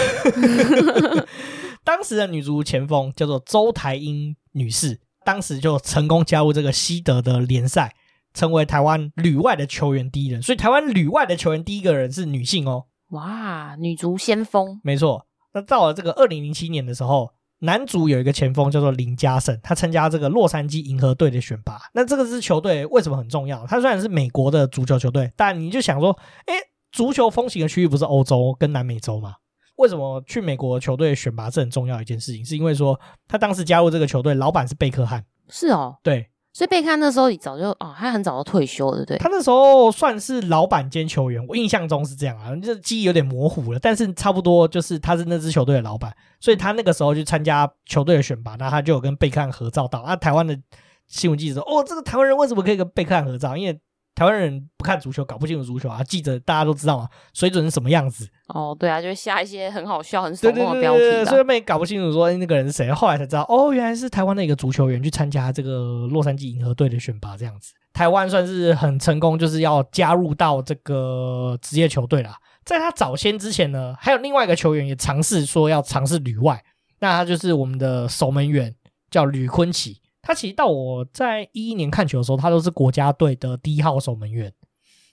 当时的女足前锋叫做周台英女士。当时就成功加入这个西德的联赛，成为台湾旅外的球员第一人。所以台湾旅外的球员第一个人是女性哦。哇，女足先锋。没错。那到了这个二零零七年的时候，男足有一个前锋叫做林嘉盛，他参加这个洛杉矶银河队的选拔。那这个支球队为什么很重要？他虽然是美国的足球球队，但你就想说，哎，足球风行的区域不是欧洲跟南美洲吗？为什么去美国球队选拔是很重要的一件事情？是因为说他当时加入这个球队，老板是贝克汉。是哦，对，所以贝克汉那时候你早就哦，他很早就退休了，对不对？他那时候算是老板兼球员，我印象中是这样啊，这记忆有点模糊了，但是差不多就是他是那支球队的老板，所以他那个时候去参加球队的选拔，那他就有跟贝克汉合照到。那台湾的新闻记者说：“哦，这个台湾人为什么可以跟贝克汉合照？因为。”台湾人不看足球，搞不清楚足球啊！记者大家都知道嘛，水准是什么样子？哦，对啊，就会下一些很好笑、很耸动的标题，所以他们也搞不清楚说，哎，那个人是谁？后来才知道，哦，原来是台湾的一个足球员去参加这个洛杉矶银河队的选拔，这样子。台湾算是很成功，就是要加入到这个职业球队啦。在他早先之前呢，还有另外一个球员也尝试说要尝试旅外，那他就是我们的守门员，叫吕坤启。他其实到我在一一年看球的时候，他都是国家队的第一号守门员。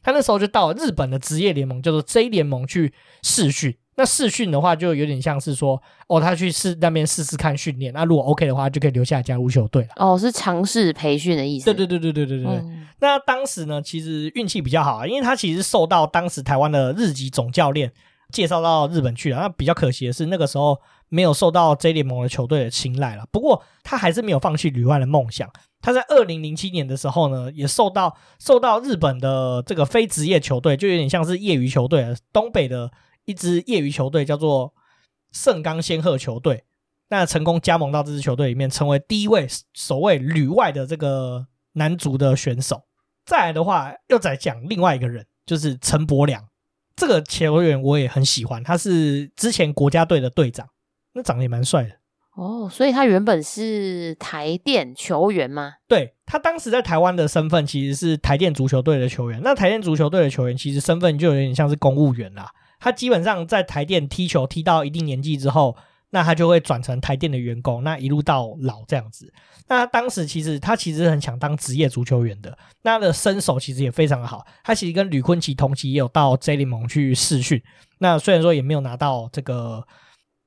他那时候就到了日本的职业联盟，叫做 J 联盟去试训。那试训的话，就有点像是说，哦，他去试那边试试看训练。那如果 OK 的话，就可以留下来加入球队了。哦，是尝试培训的意思。对对对对对对对。嗯、那当时呢，其实运气比较好啊，因为他其实受到当时台湾的日籍总教练介绍到日本去了。那比较可惜的是，那个时候。没有受到 J 联盟的球队的青睐了，不过他还是没有放弃旅外的梦想。他在二零零七年的时候呢，也受到受到日本的这个非职业球队，就有点像是业余球队，东北的一支业余球队叫做盛冈仙鹤球队，那成功加盟到这支球队里面，成为第一位首位旅外的这个男足的选手。再来的话，又再讲另外一个人，就是陈柏良这个球员，我也很喜欢，他是之前国家队的队长。那长得也蛮帅的哦，所以他原本是台电球员吗？对，他当时在台湾的身份其实是台电足球队的球员。那台电足球队的球员其实身份就有点像是公务员啦。他基本上在台电踢球踢到一定年纪之后，那他就会转成台电的员工，那一路到老这样子。那他当时其实他其实很想当职业足球员的，那他的身手其实也非常的好。他其实跟吕坤奇同期也有到 J 联盟去试训，那虽然说也没有拿到这个。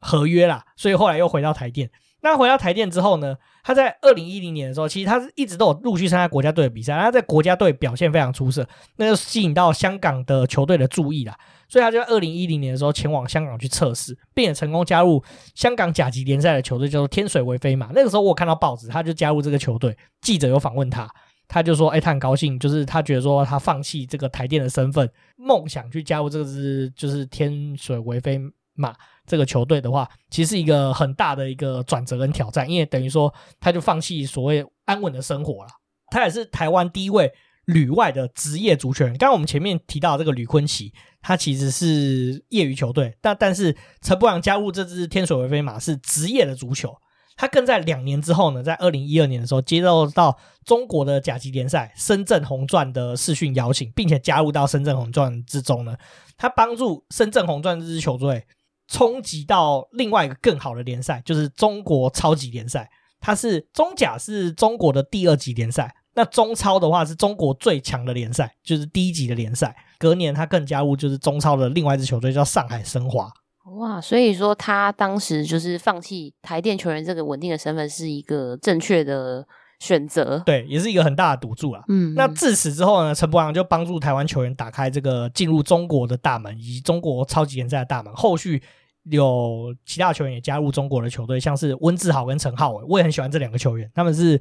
合约啦，所以后来又回到台电。那回到台电之后呢，他在二零一零年的时候，其实他是一直都有陆续参加国家队的比赛。他在国家队表现非常出色，那就吸引到香港的球队的注意啦。所以他就在二零一零年的时候前往香港去测试，并且成功加入香港甲级联赛的球队，叫做天水围飞马。那个时候我看到报纸，他就加入这个球队。记者有访问他，他就说：“哎，他很高兴，就是他觉得说他放弃这个台电的身份，梦想去加入这个是就是天水围飞马。”这个球队的话，其实是一个很大的一个转折跟挑战，因为等于说他就放弃所谓安稳的生活了。他也是台湾第一位旅外的职业足球人。刚刚我们前面提到这个吕坤奇，他其实是业余球队，但但是陈柏阳加入这支天水围飞马是职业的足球。他更在两年之后呢，在二零一二年的时候接受到中国的甲级联赛深圳红钻的视讯邀请，并且加入到深圳红钻之中呢，他帮助深圳红钻这支球队。冲击到另外一个更好的联赛，就是中国超级联赛。它是中甲是中国的第二级联赛，那中超的话是中国最强的联赛，就是第一级的联赛。隔年他更加入就是中超的另外一支球队叫上海申花。哇，所以说他当时就是放弃台电球员这个稳定的身份是一个正确的选择，对，也是一个很大的赌注啊。嗯，那自此之后呢，陈柏昂就帮助台湾球员打开这个进入中国的大门，以及中国超级联赛的大门。后续。有其他球员也加入中国的球队，像是温志豪跟陈浩伟，我也很喜欢这两个球员。他们是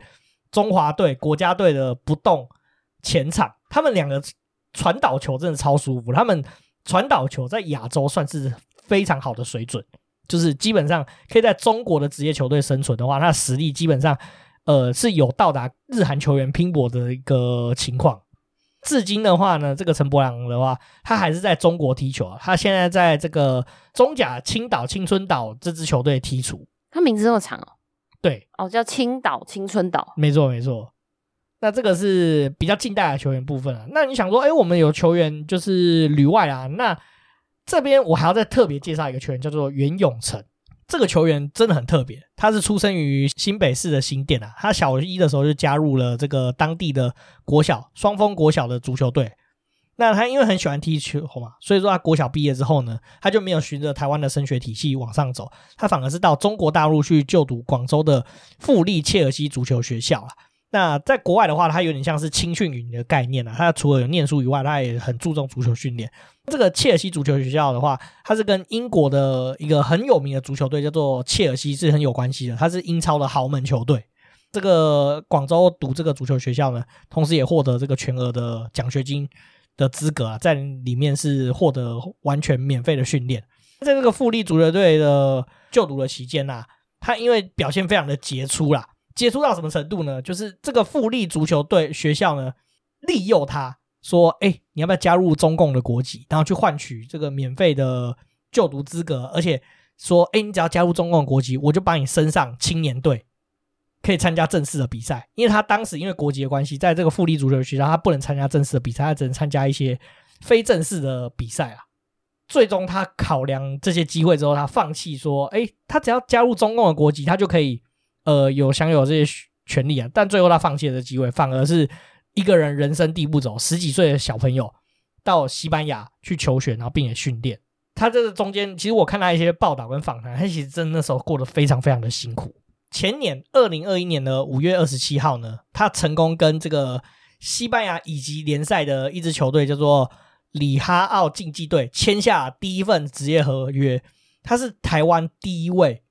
中华队国家队的不动前场，他们两个传导球真的超舒服。他们传导球在亚洲算是非常好的水准，就是基本上可以在中国的职业球队生存的话，他的实力基本上呃是有到达日韩球员拼搏的一个情况。至今的话呢，这个陈柏良的话，他还是在中国踢球啊。他现在在这个中甲青岛青春岛这支球队踢球。他名字这么长哦？对，哦，叫青岛青春岛。没错，没错。那这个是比较近代的球员部分啊。那你想说，哎，我们有球员就是旅外啊。那这边我还要再特别介绍一个球员，叫做袁永成。这个球员真的很特别，他是出生于新北市的新店啊。他小一的时候就加入了这个当地的国小双峰国小的足球队。那他因为很喜欢踢球嘛，所以说他国小毕业之后呢，他就没有循着台湾的升学体系往上走，他反而是到中国大陆去就读广州的富力切尔西足球学校啊。那在国外的话，它有点像是青训营的概念啊。它除了有念书以外，它也很注重足球训练。这个切尔西足球学校的话，它是跟英国的一个很有名的足球队叫做切尔西是很有关系的。它是英超的豪门球队。这个广州读这个足球学校呢，同时也获得这个全额的奖学金的资格啊，在里面是获得完全免费的训练。在这个富力足球队的就读的期间呐，他因为表现非常的杰出啦，接触到什么程度呢？就是这个富力足球队学校呢，利诱他。说，哎，你要不要加入中共的国籍，然后去换取这个免费的就读资格？而且说，哎，你只要加入中共的国籍，我就把你升上青年队，可以参加正式的比赛。因为他当时因为国籍的关系，在这个富力足球学校，他不能参加正式的比赛，他只能参加一些非正式的比赛啊。最终他考量这些机会之后，他放弃说，哎，他只要加入中共的国籍，他就可以呃有享有这些权利啊。但最后他放弃了这机会，反而是。一个人人生地不熟，十几岁的小朋友到西班牙去求学，然后并且训练。他这个中间，其实我看他一些报道跟访谈，他其实真的那时候过得非常非常的辛苦。前年二零二一年的五月二十七号呢，他成功跟这个西班牙乙级联赛的一支球队叫做里哈奥竞技队签下第一份职业合约。他是台湾第一位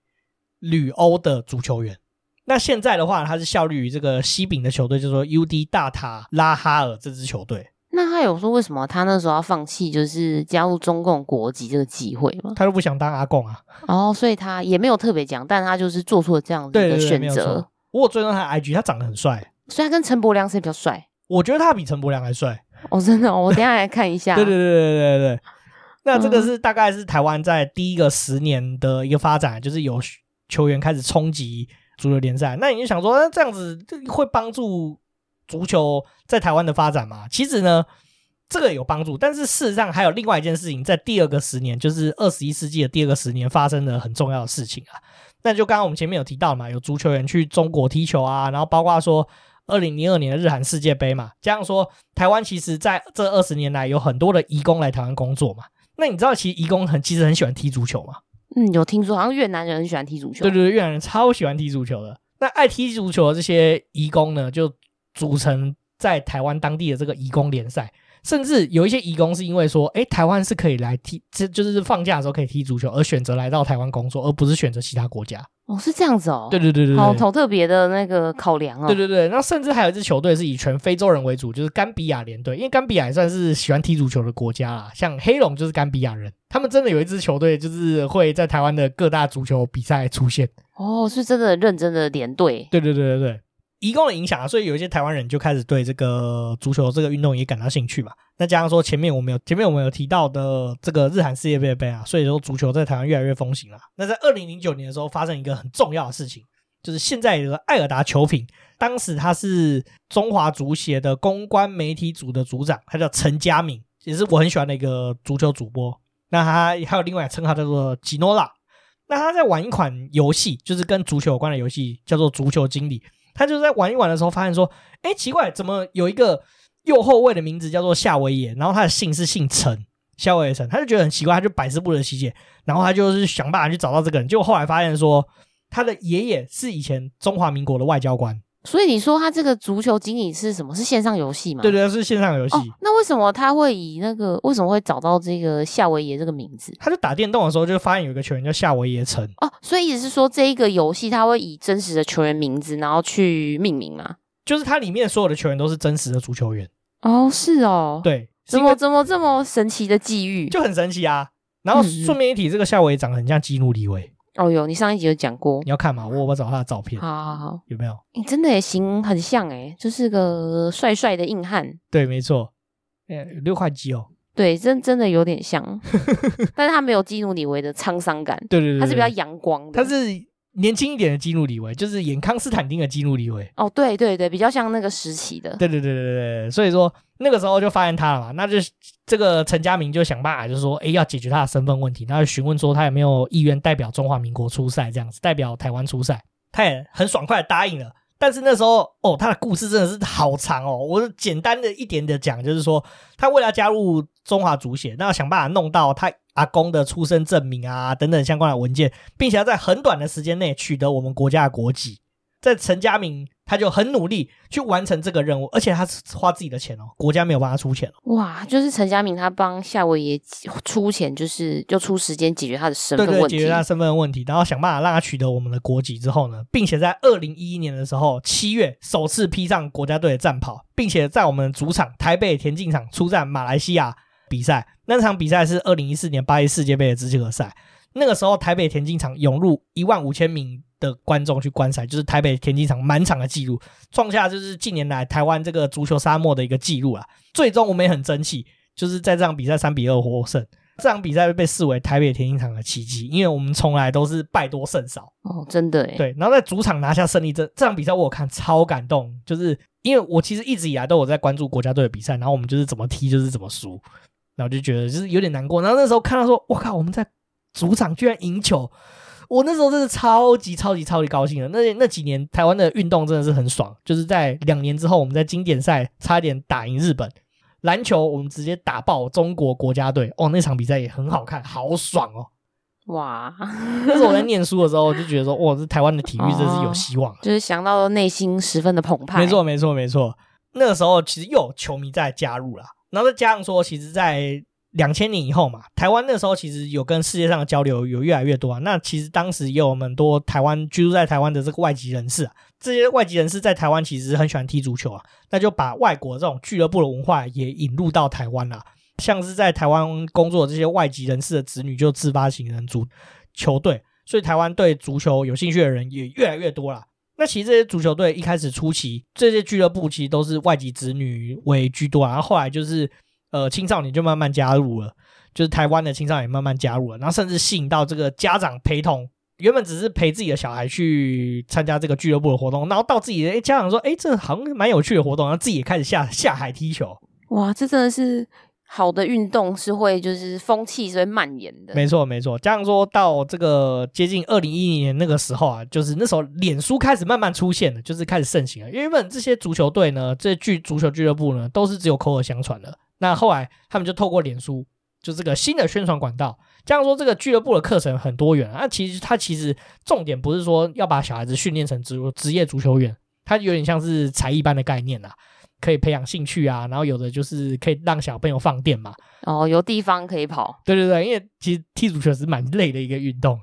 旅欧的足球员。那现在的话，他是效力于这个西丙的球队，叫做 UD 大塔拉哈尔这支球队。那他有说为什么他那时候要放弃，就是加入中共国籍这个机会吗？他就不想当阿贡啊。哦，所以他也没有特别讲，但他就是做出了这样的一个选择。我有追踪他的 IG，他长得很帅。所以他跟陈柏良谁比较帅？我觉得他比陈柏良还帅。哦，真的，我等一下来看一下。对对对对对对。那这个是大概是台湾在第一个十年的一个发展，就是有。球员开始冲击足球联赛。那你就想说，那这样子会帮助足球在台湾的发展吗？其实呢，这个有帮助，但是事实上还有另外一件事情，在第二个十年，就是二十一世纪的第二个十年发生了很重要的事情啊。那就刚刚我们前面有提到嘛，有足球员去中国踢球啊，然后包括说二零零二年的日韩世界杯嘛，这样说台湾其实在这二十年来有很多的移工来台湾工作嘛。那你知道其实移工很其实很喜欢踢足球吗？嗯，有听说好像越南人很喜欢踢足球。对对对，越南人超喜欢踢足球的。那爱踢足球的这些移工呢，就组成在台湾当地的这个移工联赛。甚至有一些移工是因为说，哎，台湾是可以来踢，这就是放假的时候可以踢足球，而选择来到台湾工作，而不是选择其他国家。哦，是这样子哦。对对对对，好，好特别的那个考量哦。对对对，那甚至还有一支球队是以全非洲人为主，就是甘比亚联队，因为甘比亚也算是喜欢踢足球的国家啦。像黑龙就是甘比亚人，他们真的有一支球队，就是会在台湾的各大足球比赛出现。哦，是真的认真的联队。对对对对对。移工的影响啊，所以有一些台湾人就开始对这个足球这个运动也感到兴趣嘛。那加上说前面我们有前面我们有提到的这个日韩世界杯杯啊，所以说足球在台湾越来越风行了。那在二零零九年的时候，发生一个很重要的事情，就是现在有个爱尔达球品，当时他是中华足协的公关媒体组的组长，他叫陈佳敏，也是我很喜欢的一个足球主播。那他还有另外一个称号叫做吉诺拉。那他在玩一款游戏，就是跟足球有关的游戏，叫做足球经理。他就在玩一玩的时候，发现说：“哎，奇怪，怎么有一个右后卫的名字叫做夏威夷，然后他的姓是姓陈，夏威夷陈。”他就觉得很奇怪，他就百思不得其解。然后他就是想办法去找到这个人，结果后来发现说，他的爷爷是以前中华民国的外交官。所以你说他这个足球经理是什么？是线上游戏吗？对对，是线上游戏。哦，那为什么他会以那个为什么会找到这个夏威夷这个名字？他就打电动的时候就发现有一个球员叫夏威夷城。哦，所以意思是说这一个游戏他会以真实的球员名字然后去命名吗？就是它里面所有的球员都是真实的足球员。哦，是哦。对，怎么怎么这么神奇的际遇？就很神奇啊。然后顺便一提，这个夏威夷长得很像基努里维。哦哟，你上一集有讲过，你要看吗？我我找他的照片。好好好，有没有？你真的也型很像诶，就是个帅帅的硬汉。对，没错。哎，六块肌哦。对，真真的有点像，但是他没有激怒李维的沧桑感。对对对，他是比较阳光的。他是。年轻一点的基努李维，就是演康斯坦丁的基努李维。哦，对对对，比较像那个时期的。对对对对对，所以说那个时候就发现他了嘛，那就这个陈佳明就想办法，就是说，哎，要解决他的身份问题，他就询问说他有没有意愿代表中华民国出赛，这样子代表台湾出赛，他也很爽快的答应了。但是那时候，哦，他的故事真的是好长哦。我简单的一点的讲，就是说，他为了加入中华足协，那要想办法弄到他阿公的出生证明啊，等等相关的文件，并且要在很短的时间内取得我们国家的国籍。在陈家明，他就很努力去完成这个任务，而且他是花自己的钱哦，国家没有帮他出钱哦。哇，就是陈家明他帮夏威夷出钱，就是就出时间解决他的身份问题，对对，解决他身份问题，然后想办法让他取得我们的国籍之后呢，并且在二零一一年的时候七月首次披上国家队的战袍，并且在我们主场台北田径场出战马来西亚比赛。那场比赛是二零一四年巴黎世界杯的资格赛，那个时候台北田径场涌入一万五千名。的观众去观赛，就是台北田径场满场的记录，创下就是近年来台湾这个足球沙漠的一个记录啊。最终我们也很争气，就是在这场比赛三比二获胜。这场比赛被视为台北田径场的奇迹，因为我们从来都是败多胜少哦，真的诶。对，然后在主场拿下胜利，这这场比赛我有看超感动，就是因为我其实一直以来都有在关注国家队的比赛，然后我们就是怎么踢就是怎么输，然后就觉得就是有点难过。然后那时候看到说，我靠，我们在主场居然赢球。我那时候真的超级超级超级高兴的，那那几年台湾的运动真的是很爽，就是在两年之后，我们在经典赛差一点打赢日本，篮球我们直接打爆中国国家队，哦，那场比赛也很好看，好爽哦！哇，那时候我在念书的时候就觉得说，哇，这台湾的体育真是有希望，就是想到内心十分的澎湃。没错没错没错，那个时候其实又有球迷在加入了，然后再加上说，其实，在两千年以后嘛，台湾那时候其实有跟世界上的交流有越来越多啊。那其实当时也有蛮多台湾居住在台湾的这个外籍人士啊，这些外籍人士在台湾其实很喜欢踢足球啊，那就把外国这种俱乐部的文化也引入到台湾了。像是在台湾工作的这些外籍人士的子女就自发形成足球队，所以台湾对足球有兴趣的人也越来越多了。那其实这些足球队一开始初期，这些俱乐部其实都是外籍子女为居多，然后后来就是。呃，青少年就慢慢加入了，就是台湾的青少年慢慢加入了，然后甚至吸引到这个家长陪同原本只是陪自己的小孩去参加这个俱乐部的活动，然后到自己的家长说：“哎，这好像蛮有趣的活动。”然后自己也开始下下海踢球。哇，这真的是。好的运动是会就是风气是会蔓延的，没错没错。加上说到这个接近二零一零年那个时候啊，就是那时候脸书开始慢慢出现了，就是开始盛行了。原本这些足球队呢，这俱足球俱乐部呢，都是只有口耳相传的。那后来他们就透过脸书，就这个新的宣传管道。加上说这个俱乐部的课程很多元啊，其实它其实重点不是说要把小孩子训练成职职业足球员，它有点像是才艺班的概念啦。可以培养兴趣啊，然后有的就是可以让小朋友放电嘛。哦，有地方可以跑。对对对，因为其实踢足球是蛮累的一个运动，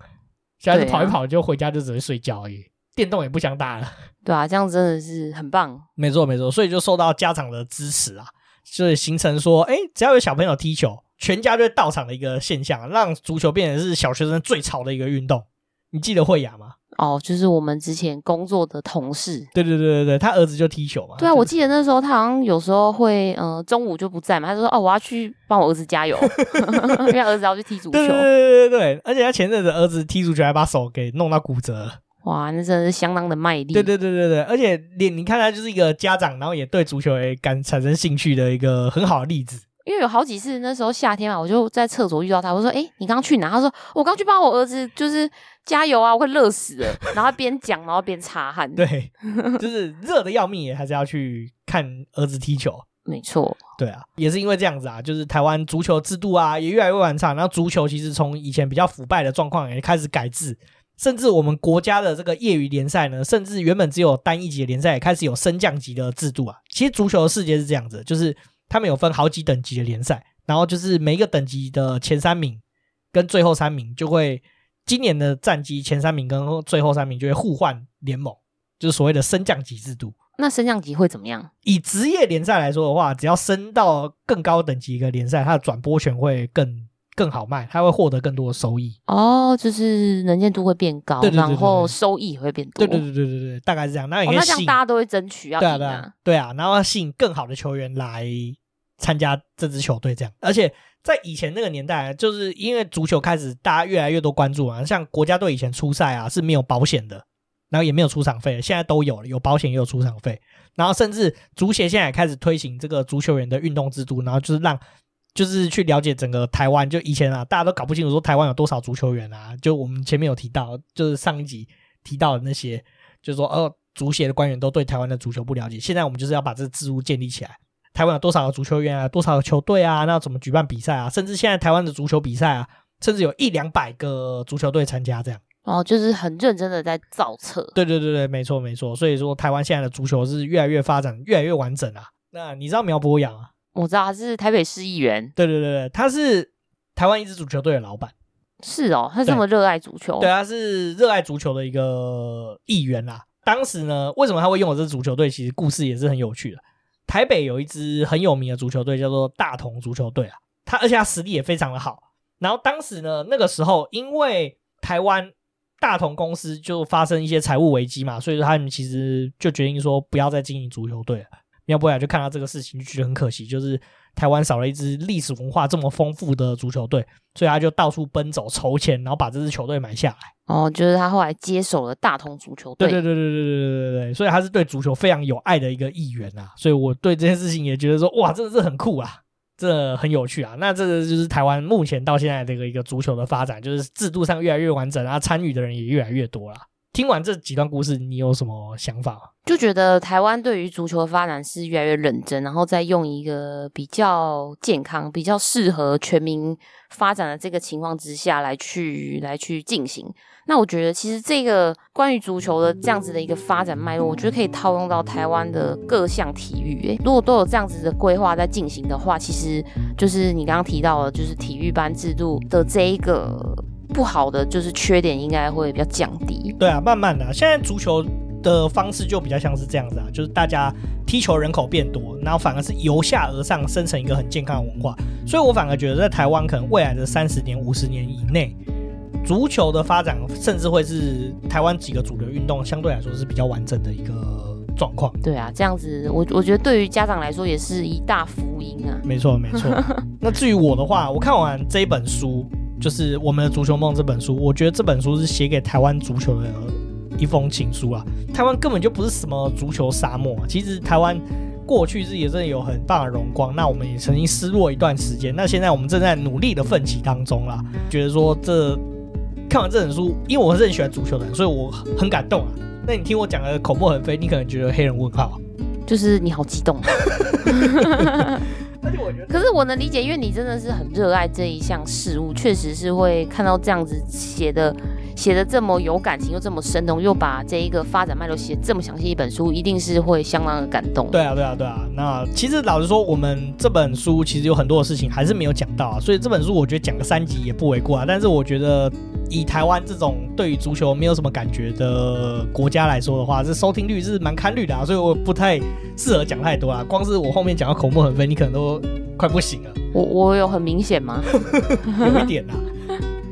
小孩子跑一跑就回家就只会睡觉而已，电动也不想打了。对啊，这样真的是很棒。没错没错，所以就受到家长的支持啊，所以形成说，哎，只要有小朋友踢球，全家就会到场的一个现象，让足球变成是小学生最潮的一个运动。你记得慧雅吗？哦，就是我们之前工作的同事。对对对对对，他儿子就踢球嘛。对啊，我记得那时候他好像有时候会，呃，中午就不在嘛，他就说：“哦，我要去帮我儿子加油，因为儿子要去踢足球。”对对对对对，而且他前阵子儿子踢足球还把手给弄到骨折了。哇，那真的是相当的卖力。对对对对对，而且你你看他就是一个家长，然后也对足球也感产生兴趣的一个很好的例子。因为有好几次那时候夏天嘛，我就在厕所遇到他，我说：“哎，你刚刚去哪？”他说：“我刚去帮我儿子，就是。”加油啊！我快热死了。然后边讲，然后边擦汗。对，就是热的要命，也还是要去看儿子踢球。没错，对啊，也是因为这样子啊，就是台湾足球制度啊也越来越完善。然后足球其实从以前比较腐败的状况也开始改制，甚至我们国家的这个业余联赛呢，甚至原本只有单一级的联赛，也开始有升降级的制度啊。其实足球的世界是这样子，就是他们有分好几等级的联赛，然后就是每一个等级的前三名跟最后三名就会。今年的战绩前三名跟最后三名就会互换联盟，就是所谓的升降级制度。那升降级会怎么样？以职业联赛来说的话，只要升到更高等级一个联赛，它的转播权会更更好卖，它会获得更多的收益。哦，就是能见度会变高，对对对对对，然后收益也会变多。对对对对对对，大概是这样。那也可以、哦、那这样大家都会争取要赢啊，对啊，对啊，然后要吸引更好的球员来参加这支球队，这样，而且。在以前那个年代，就是因为足球开始，大家越来越多关注啊。像国家队以前出赛啊是没有保险的，然后也没有出场费，现在都有了，有保险也有出场费。然后甚至足协现在也开始推行这个足球员的运动制度，然后就是让，就是去了解整个台湾。就以前啊，大家都搞不清楚说台湾有多少足球员啊。就我们前面有提到，就是上一集提到的那些，就是说哦，足协的官员都对台湾的足球不了解。现在我们就是要把这个制度建立起来。台湾有多少个足球员啊？多少个球队啊？那要怎么举办比赛啊？甚至现在台湾的足球比赛啊，甚至有一两百个足球队参加这样。哦，就是很认真的在造册。对对对对，没错没错。所以说，台湾现在的足球是越来越发展，越来越完整啊。那你知道苗博洋啊？我知道他是台北市议员。对对对对，他是台湾一支足球队的老板。是哦，他这么热爱足球。对，他是热爱足球的一个议员啦。当时呢，为什么他会拥有这支足球队？其实故事也是很有趣的。台北有一支很有名的足球队，叫做大同足球队啊，他而且他实力也非常的好。然后当时呢，那个时候因为台湾大同公司就发生一些财务危机嘛，所以说他们其实就决定说不要再经营足球队了。苗博雅就看到这个事情，就觉得很可惜，就是台湾少了一支历史文化这么丰富的足球队，所以他就到处奔走筹钱，然后把这支球队买下来。哦，就是他后来接手了大同足球队。对对对对对对对对对，所以他是对足球非常有爱的一个议员啊。所以我对这件事情也觉得说，哇，真的是很酷啊，这很有趣啊。那这个就是台湾目前到现在这个一个足球的发展，就是制度上越来越完整啊，参与的人也越来越多了。听完这几段故事，你有什么想法？就觉得台湾对于足球的发展是越来越认真，然后再用一个比较健康、比较适合全民发展的这个情况之下来去来去进行。那我觉得其实这个关于足球的这样子的一个发展脉络，我觉得可以套用到台湾的各项体育。诶，如果都有这样子的规划在进行的话，其实就是你刚刚提到的，就是体育班制度的这一个。不好的就是缺点，应该会比较降低。对啊，慢慢的，现在足球的方式就比较像是这样子啊，就是大家踢球人口变多，然后反而是由下而上生成一个很健康的文化。所以我反而觉得，在台湾可能未来的三十年、五十年以内，足球的发展甚至会是台湾几个主流运动相对来说是比较完整的一个状况。对啊，这样子，我我觉得对于家长来说也是一大福音啊。没错，没错。那至于我的话，我看完这一本书。就是我们的足球梦这本书，我觉得这本书是写给台湾足球的一封情书啊。台湾根本就不是什么足球沙漠，其实台湾过去是也真的有很棒的荣光。那我们也曾经失落一段时间，那现在我们正在努力的奋起当中啦。觉得说这看完这本书，因为我是很喜欢足球的人，所以我很感动啊。那你听我讲的口沫横飞，你可能觉得黑人问号，就是你好激动。可是我能理解，因为你真的是很热爱这一项事物，确实是会看到这样子写的写的这么有感情又这么生动，又把这一个发展脉络写这么详细一本书，一定是会相当的感动。对啊，对啊，对啊。那其实老实说，我们这本书其实有很多的事情还是没有讲到啊，所以这本书我觉得讲个三集也不为过啊。但是我觉得。以台湾这种对于足球没有什么感觉的国家来说的话，这收听率是蛮堪虑的啊，所以我不太适合讲太多啊。光是我后面讲到口沫横飞，你可能都快不行了。我我有很明显吗？有一点啊。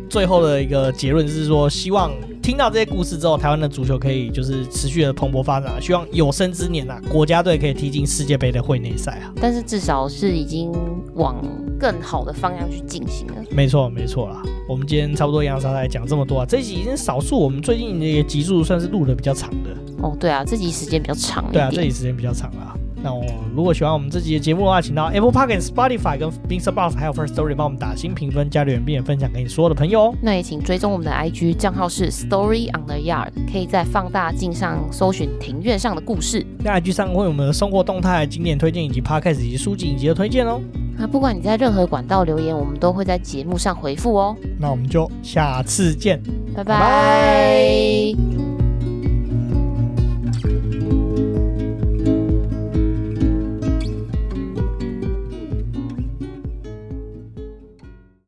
最后的一个结论是说，希望听到这些故事之后，台湾的足球可以就是持续的蓬勃发展啊。希望有生之年啊，国家队可以踢进世界杯的会内赛啊。但是至少是已经往更好的方向去进行了。没错，没错啦。我们今天差不多洋洋洒洒讲这么多啊，这集已经少数我们最近的集数算是录的比较长的。哦，对啊，这集时间比较长。对啊，这集时间比较长啊。那我如果喜欢我们这集的节目的话，请到 Apple Podcast、Spotify 跟 MixerBox 还有 First Story 帮我们打新评分、加留言，并且分享给你所有的朋友哦。那也请追踪我们的 IG 账号是 Story on the Yard，可以在放大镜上搜寻庭院上的故事。在 IG 上会有我们的生活动态、景点推荐以及 Podcast 以及书籍以及的推荐哦。那不管你在任何管道留言，我们都会在节目上回复哦。那我们就下次见，拜拜。拜拜。